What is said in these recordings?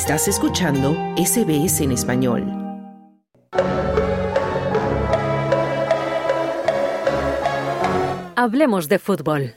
Estás escuchando SBS en español. Hablemos de fútbol.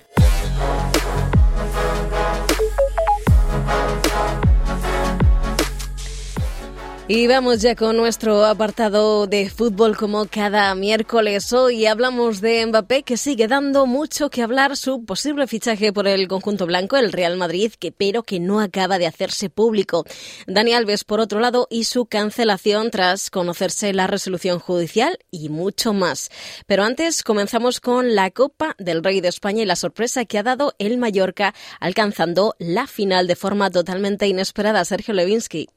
Y vamos ya con nuestro apartado de fútbol como cada miércoles. Hoy hablamos de Mbappé que sigue dando mucho que hablar su posible fichaje por el conjunto blanco, el Real Madrid, que pero que no acaba de hacerse público. Dani Alves, por otro lado, y su cancelación tras conocerse la resolución judicial y mucho más. Pero antes comenzamos con la Copa del Rey de España y la sorpresa que ha dado el Mallorca alcanzando la final de forma totalmente inesperada. Sergio Levinsky.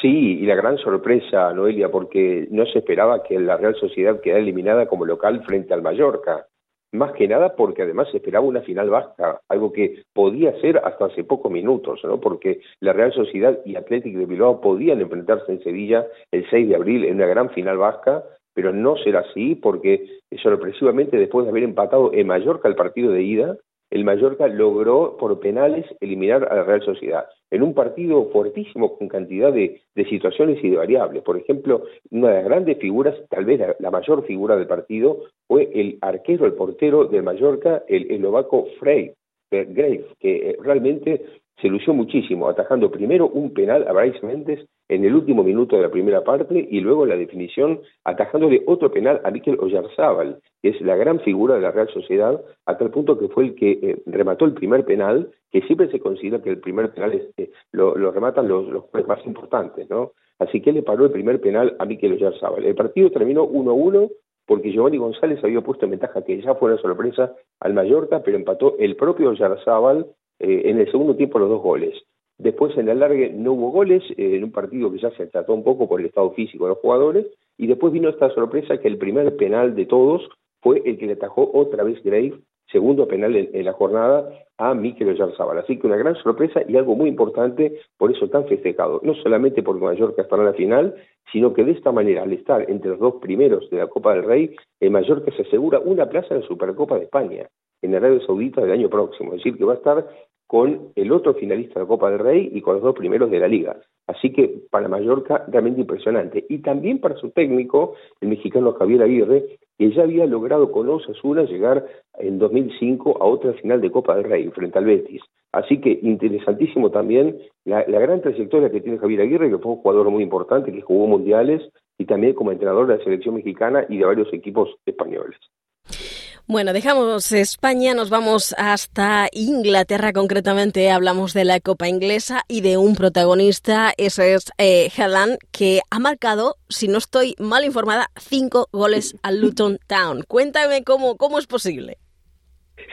Sí, y la gran sorpresa, Noelia, porque no se esperaba que la Real Sociedad quedara eliminada como local frente al Mallorca. Más que nada porque además se esperaba una final vasca, algo que podía ser hasta hace pocos minutos, ¿no? Porque la Real Sociedad y Atlético de Bilbao podían enfrentarse en Sevilla el 6 de abril en una gran final vasca, pero no será así porque sorpresivamente después de haber empatado en Mallorca el partido de ida, el Mallorca logró por penales eliminar a la Real Sociedad en un partido fuertísimo con cantidad de, situaciones y de variables. Por ejemplo, una de las grandes figuras, tal vez la, mayor figura del partido, fue el arquero, el portero del Mallorca, el eslovaco Frey, Grave, que eh, realmente se lució muchísimo, atajando primero un penal a Bryce Méndez en el último minuto de la primera parte y luego la definición atajándole otro penal a Mikel Oyarzábal, que es la gran figura de la Real Sociedad, a tal punto que fue el que eh, remató el primer penal, que siempre se considera que el primer penal eh, lo, rematan los, más importantes, ¿no? Así que le paró el primer penal a Mikel Oyarzábal. El partido terminó 1-1 porque Giovanni González había puesto en ventaja que ya fue una sorpresa al Mallorca, pero empató el propio Oyarzábal eh, en el segundo tiempo los dos goles. Después en el alargue no hubo goles, eh, en un partido que ya se trató un poco por el estado físico de los jugadores, y después vino esta sorpresa que el primer penal de todos fue el que le atajó otra vez Grave, segundo penal en, la jornada, a Mikel Oyarzabal. Así que una gran sorpresa y algo muy importante, por eso tan festejado, no solamente por Mallorca estará en la final, sino que de esta manera, al estar entre los dos primeros de la Copa del Rey, el Mallorca se asegura una plaza en la Supercopa de España, en Arabia Saudita del año próximo, es decir, que va a estar con el otro finalista de la Copa del Rey y con los dos primeros de la liga. Así que para Mallorca realmente impresionante. Y también para su técnico, el mexicano Javier Aguirre, que ya había logrado con Osasuna llegar en 2005 a otra final de Copa del Rey frente al Betis. Así que interesantísimo también la, la gran trayectoria que tiene Javier Aguirre, que fue un jugador muy importante, que jugó mundiales y también como entrenador de la selección mexicana y de varios equipos españoles. Bueno, dejamos España, nos vamos hasta Inglaterra, concretamente hablamos de la Copa Inglesa y de un protagonista, ese es eh, que ha marcado, si no estoy mal informada, cinco goles al Luton Town. Cuéntame cómo, cómo es posible.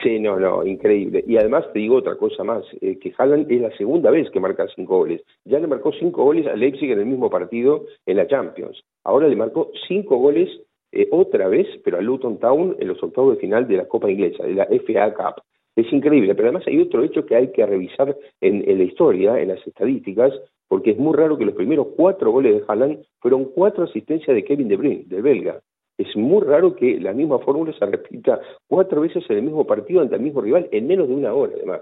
Sí, no, no, increíble. Y además te digo otra cosa más, eh, que Haaland es la segunda vez que marca cinco goles. Ya le marcó cinco goles a Leipzig en el mismo partido en la Champions. Ahora le marcó cinco goles eh, otra vez, pero a Luton Town en los octavos de final de la Copa Inglesa, de la FA Cup. Es increíble, pero además hay otro hecho que hay que revisar en, la historia, en las estadísticas, porque es muy raro que los primeros cuatro goles de Haaland fueron cuatro asistencias de Kevin De Bruyne, del belga. Es muy raro que la misma fórmula se repita cuatro veces en el mismo partido ante el mismo rival en menos de una hora, además.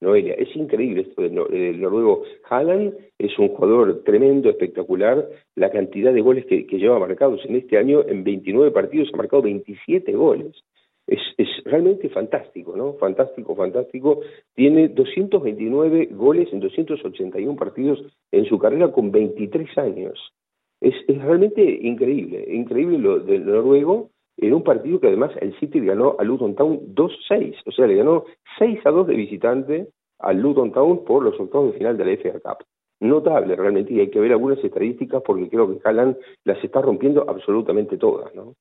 Noelia. Es increíble esto del, noruego. Haaland es un jugador tremendo, espectacular. La cantidad de goles que, lleva marcados en este año, en 29 partidos ha marcado 27 goles. Es, realmente fantástico, ¿no? Fantástico, fantástico. Tiene 229 goles en 281 partidos en su carrera con 23 años. Es realmente increíble, increíble lo del noruego en un partido que además el City ganó a Luton Town 2-6, o sea, le ganó 6 a 2 de visitante al Luton Town por los octavos de final de la FA Cup. Notable realmente, y hay que ver algunas estadísticas porque creo que Haaland las está rompiendo absolutamente todas, ¿no?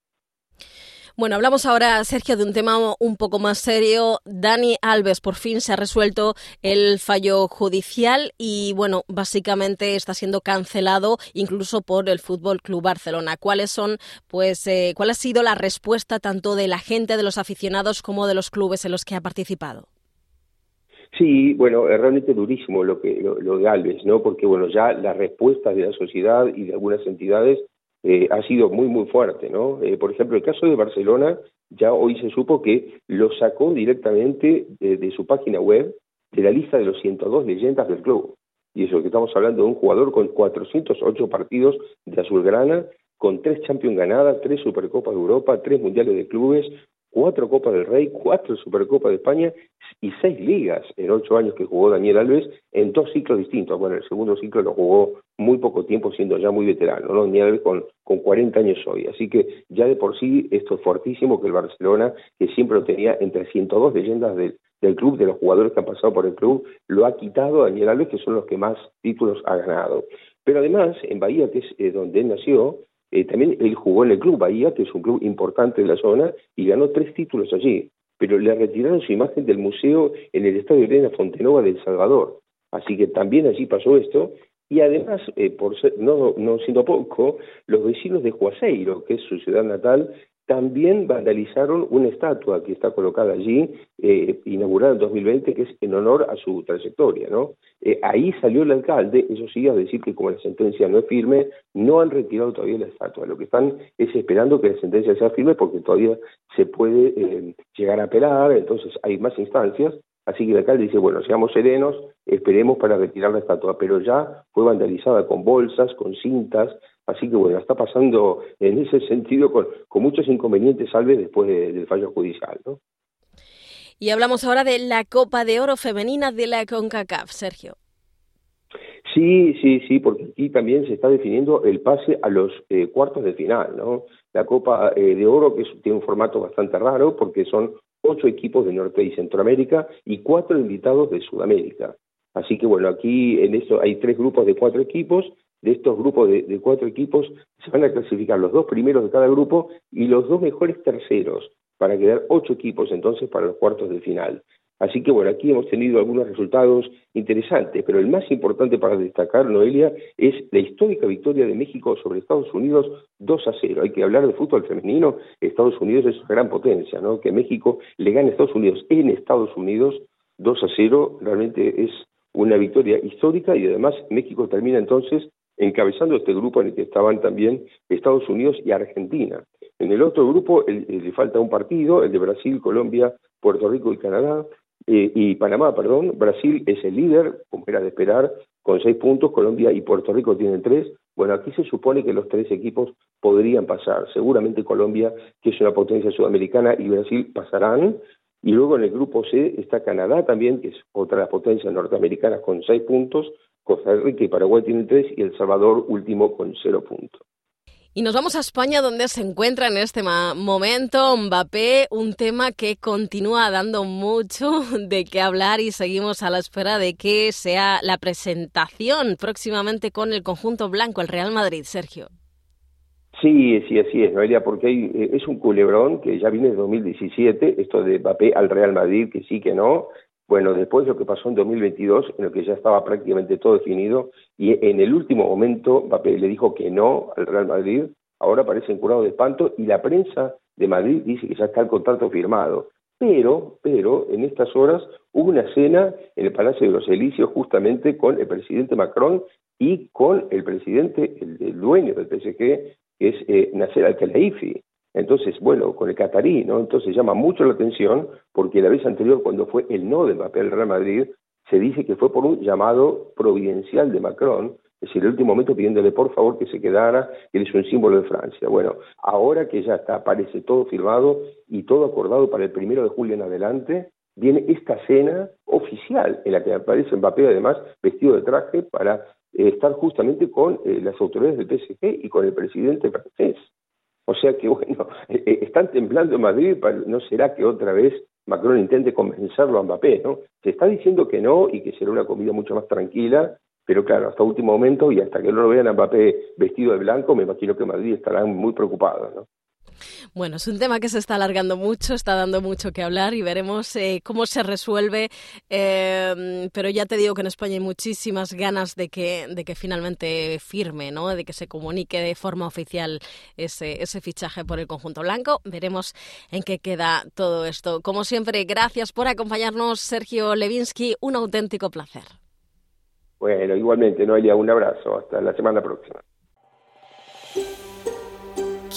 Bueno, hablamos ahora, Sergio, de un tema un poco más serio. Dani Alves, por fin se ha resuelto el fallo judicial y, bueno, básicamente está siendo cancelado incluso por el Fútbol Club Barcelona. ¿Cuáles son, pues, eh, cuál ha sido la respuesta tanto de la gente, de los aficionados, como de los clubes en los que ha participado? Sí, bueno, es realmente durísimo lo que lo, de Alves, ¿no? Porque bueno, ya las respuestas de la sociedad y de algunas entidades eh, ha sido muy, muy fuerte, ¿no? Eh, por ejemplo, el caso de Barcelona, ya hoy se supo que lo sacó directamente de, su página web de la lista de los 102 leyendas del club. y eso que estamos hablando de un jugador con 408 partidos de azulgrana, con tres Champions ganadas, tres Supercopas de Europa, tres Mundiales de Clubes, cuatro Copas del Rey, cuatro Supercopas de España y seis ligas en ocho años que jugó Daniel Alves en dos ciclos distintos. Bueno, el segundo ciclo lo jugó muy poco tiempo siendo ya muy veterano, ¿no? Alves con, con 40 años hoy. Así que ya de por sí esto es fortísimo que el Barcelona, que siempre lo tenía entre 102 leyendas del, del club, de los jugadores que han pasado por el club, lo ha quitado a Daniel Alves, que son los que más títulos ha ganado. Pero además, en Bahía, que es eh, donde él nació, eh, también él jugó en el Club Bahía, que es un club importante de la zona, y ganó tres títulos allí. Pero le retiraron su imagen del museo en el Estadio Elena Fontenova de El Salvador. Así que también allí pasó esto. Y además, eh, por ser, no, siendo poco, los vecinos de Juazeiro, que es su ciudad natal, también vandalizaron una estatua que está colocada allí, eh, inaugurada en 2020, que es en honor a su trayectoria. ¿no? Eh, ahí salió el alcalde, eso sí, a decir que como la sentencia no es firme, no han retirado todavía la estatua. Lo que están es esperando que la sentencia sea firme porque todavía se puede eh, llegar a apelar, entonces hay más instancias. Así que el alcalde dice, bueno, seamos serenos, esperemos para retirar la estatua, pero ya fue vandalizada con bolsas, con cintas, Así que bueno, está pasando en ese sentido con, muchos inconvenientes, salve después del fallo judicial. ¿no? Y hablamos ahora de la Copa de Oro Femenina de la CONCACAF, Sergio. Sí, sí, sí, porque aquí también se está definiendo el pase a los eh, cuartos de final, ¿no? La Copa eh, de Oro, que tiene un formato bastante raro, porque son ocho equipos de Norte y Centroamérica y cuatro invitados de Sudamérica. Así que bueno, aquí en esto hay tres grupos de cuatro equipos de estos grupos de, cuatro equipos se van a clasificar los dos primeros de cada grupo y los dos mejores terceros para quedar ocho equipos entonces para los cuartos de final. Así que bueno, aquí hemos tenido algunos resultados interesantes, pero el más importante para destacar, Noelia, es la histórica victoria de México sobre Estados Unidos 2 a 0. Hay que hablar de fútbol femenino, Estados Unidos es gran potencia, ¿no? Que México le gane a Estados Unidos en Estados Unidos 2 a 0 realmente es una victoria histórica y además México termina entonces encabezando este grupo en el que estaban también Estados Unidos y Argentina. En el otro grupo le falta un partido, el de Brasil, Colombia, Puerto Rico y Canadá, eh, y Panamá, perdón. Brasil es el líder, como era de esperar, con seis puntos, Colombia y Puerto Rico tienen tres. Bueno, aquí se supone que los tres equipos podrían pasar. Seguramente Colombia, que es una potencia sudamericana, y Brasil pasarán. Y luego en el grupo C está Canadá también, que es otra de las potencias norteamericanas con seis puntos, Costa Rica y Paraguay tienen tres y El Salvador último con cero puntos. Y nos vamos a España, donde se encuentra en este momento Mbappé, un tema que continúa dando mucho de qué hablar y seguimos a la espera de que sea la presentación próximamente con el conjunto blanco, el Real Madrid, Sergio. Sí, sí, así es, Noelia, porque eh, es un culebrón que ya viene de 2017, esto de Mbappé al Real Madrid, que sí, que no, bueno, después de lo que pasó en 2022, en lo que ya estaba prácticamente todo definido, y en el último momento Mbappé le dijo que no al Real Madrid, ahora parece curado de espanto, y la prensa de Madrid dice que ya está el contrato firmado. Pero, pero, en estas horas hubo una cena en el Palacio de los Elíseos justamente con el presidente Macron y con el presidente, el, dueño del PSG, que es eh, Nasser Al-Khelaifi. Entonces, bueno, con el catarí, ¿no? Entonces llama mucho la atención porque la vez anterior, cuando fue el no del papel Real Madrid, se dice que fue por un llamado providencial de Macron, es decir, el último momento pidiéndole por favor que se quedara, que él es un símbolo de Francia. Bueno, ahora que ya está, parece todo firmado y todo acordado para el primero de julio en adelante, viene esta cena oficial en la que aparece Mbappé además vestido de traje para eh, estar justamente con eh, las autoridades del PSG y con el presidente francés. O sea que, bueno, eh, eh, están temblando en Madrid, ¿no será que otra vez Macron intente convencerlo a Mbappé, ¿no? Se está diciendo que no y que será una comida mucho más tranquila, pero claro, hasta último momento y hasta que no lo vean a Mbappé vestido de blanco, me imagino que Madrid estará muy preocupado, ¿no? Bueno, es un tema que se está alargando mucho, está dando mucho que hablar y veremos eh, cómo se resuelve. Em, pero ya te digo que en España hay muchísimas ganas de que, de que finalmente firme, ¿no? de que se comunique de forma oficial ese, ese fichaje por el conjunto blanco. Veremos en qué queda todo esto. Como siempre, gracias por acompañarnos, Sergio Levinsky. Un auténtico placer. Bueno, igualmente, Noelia, un abrazo. Hasta la semana próxima.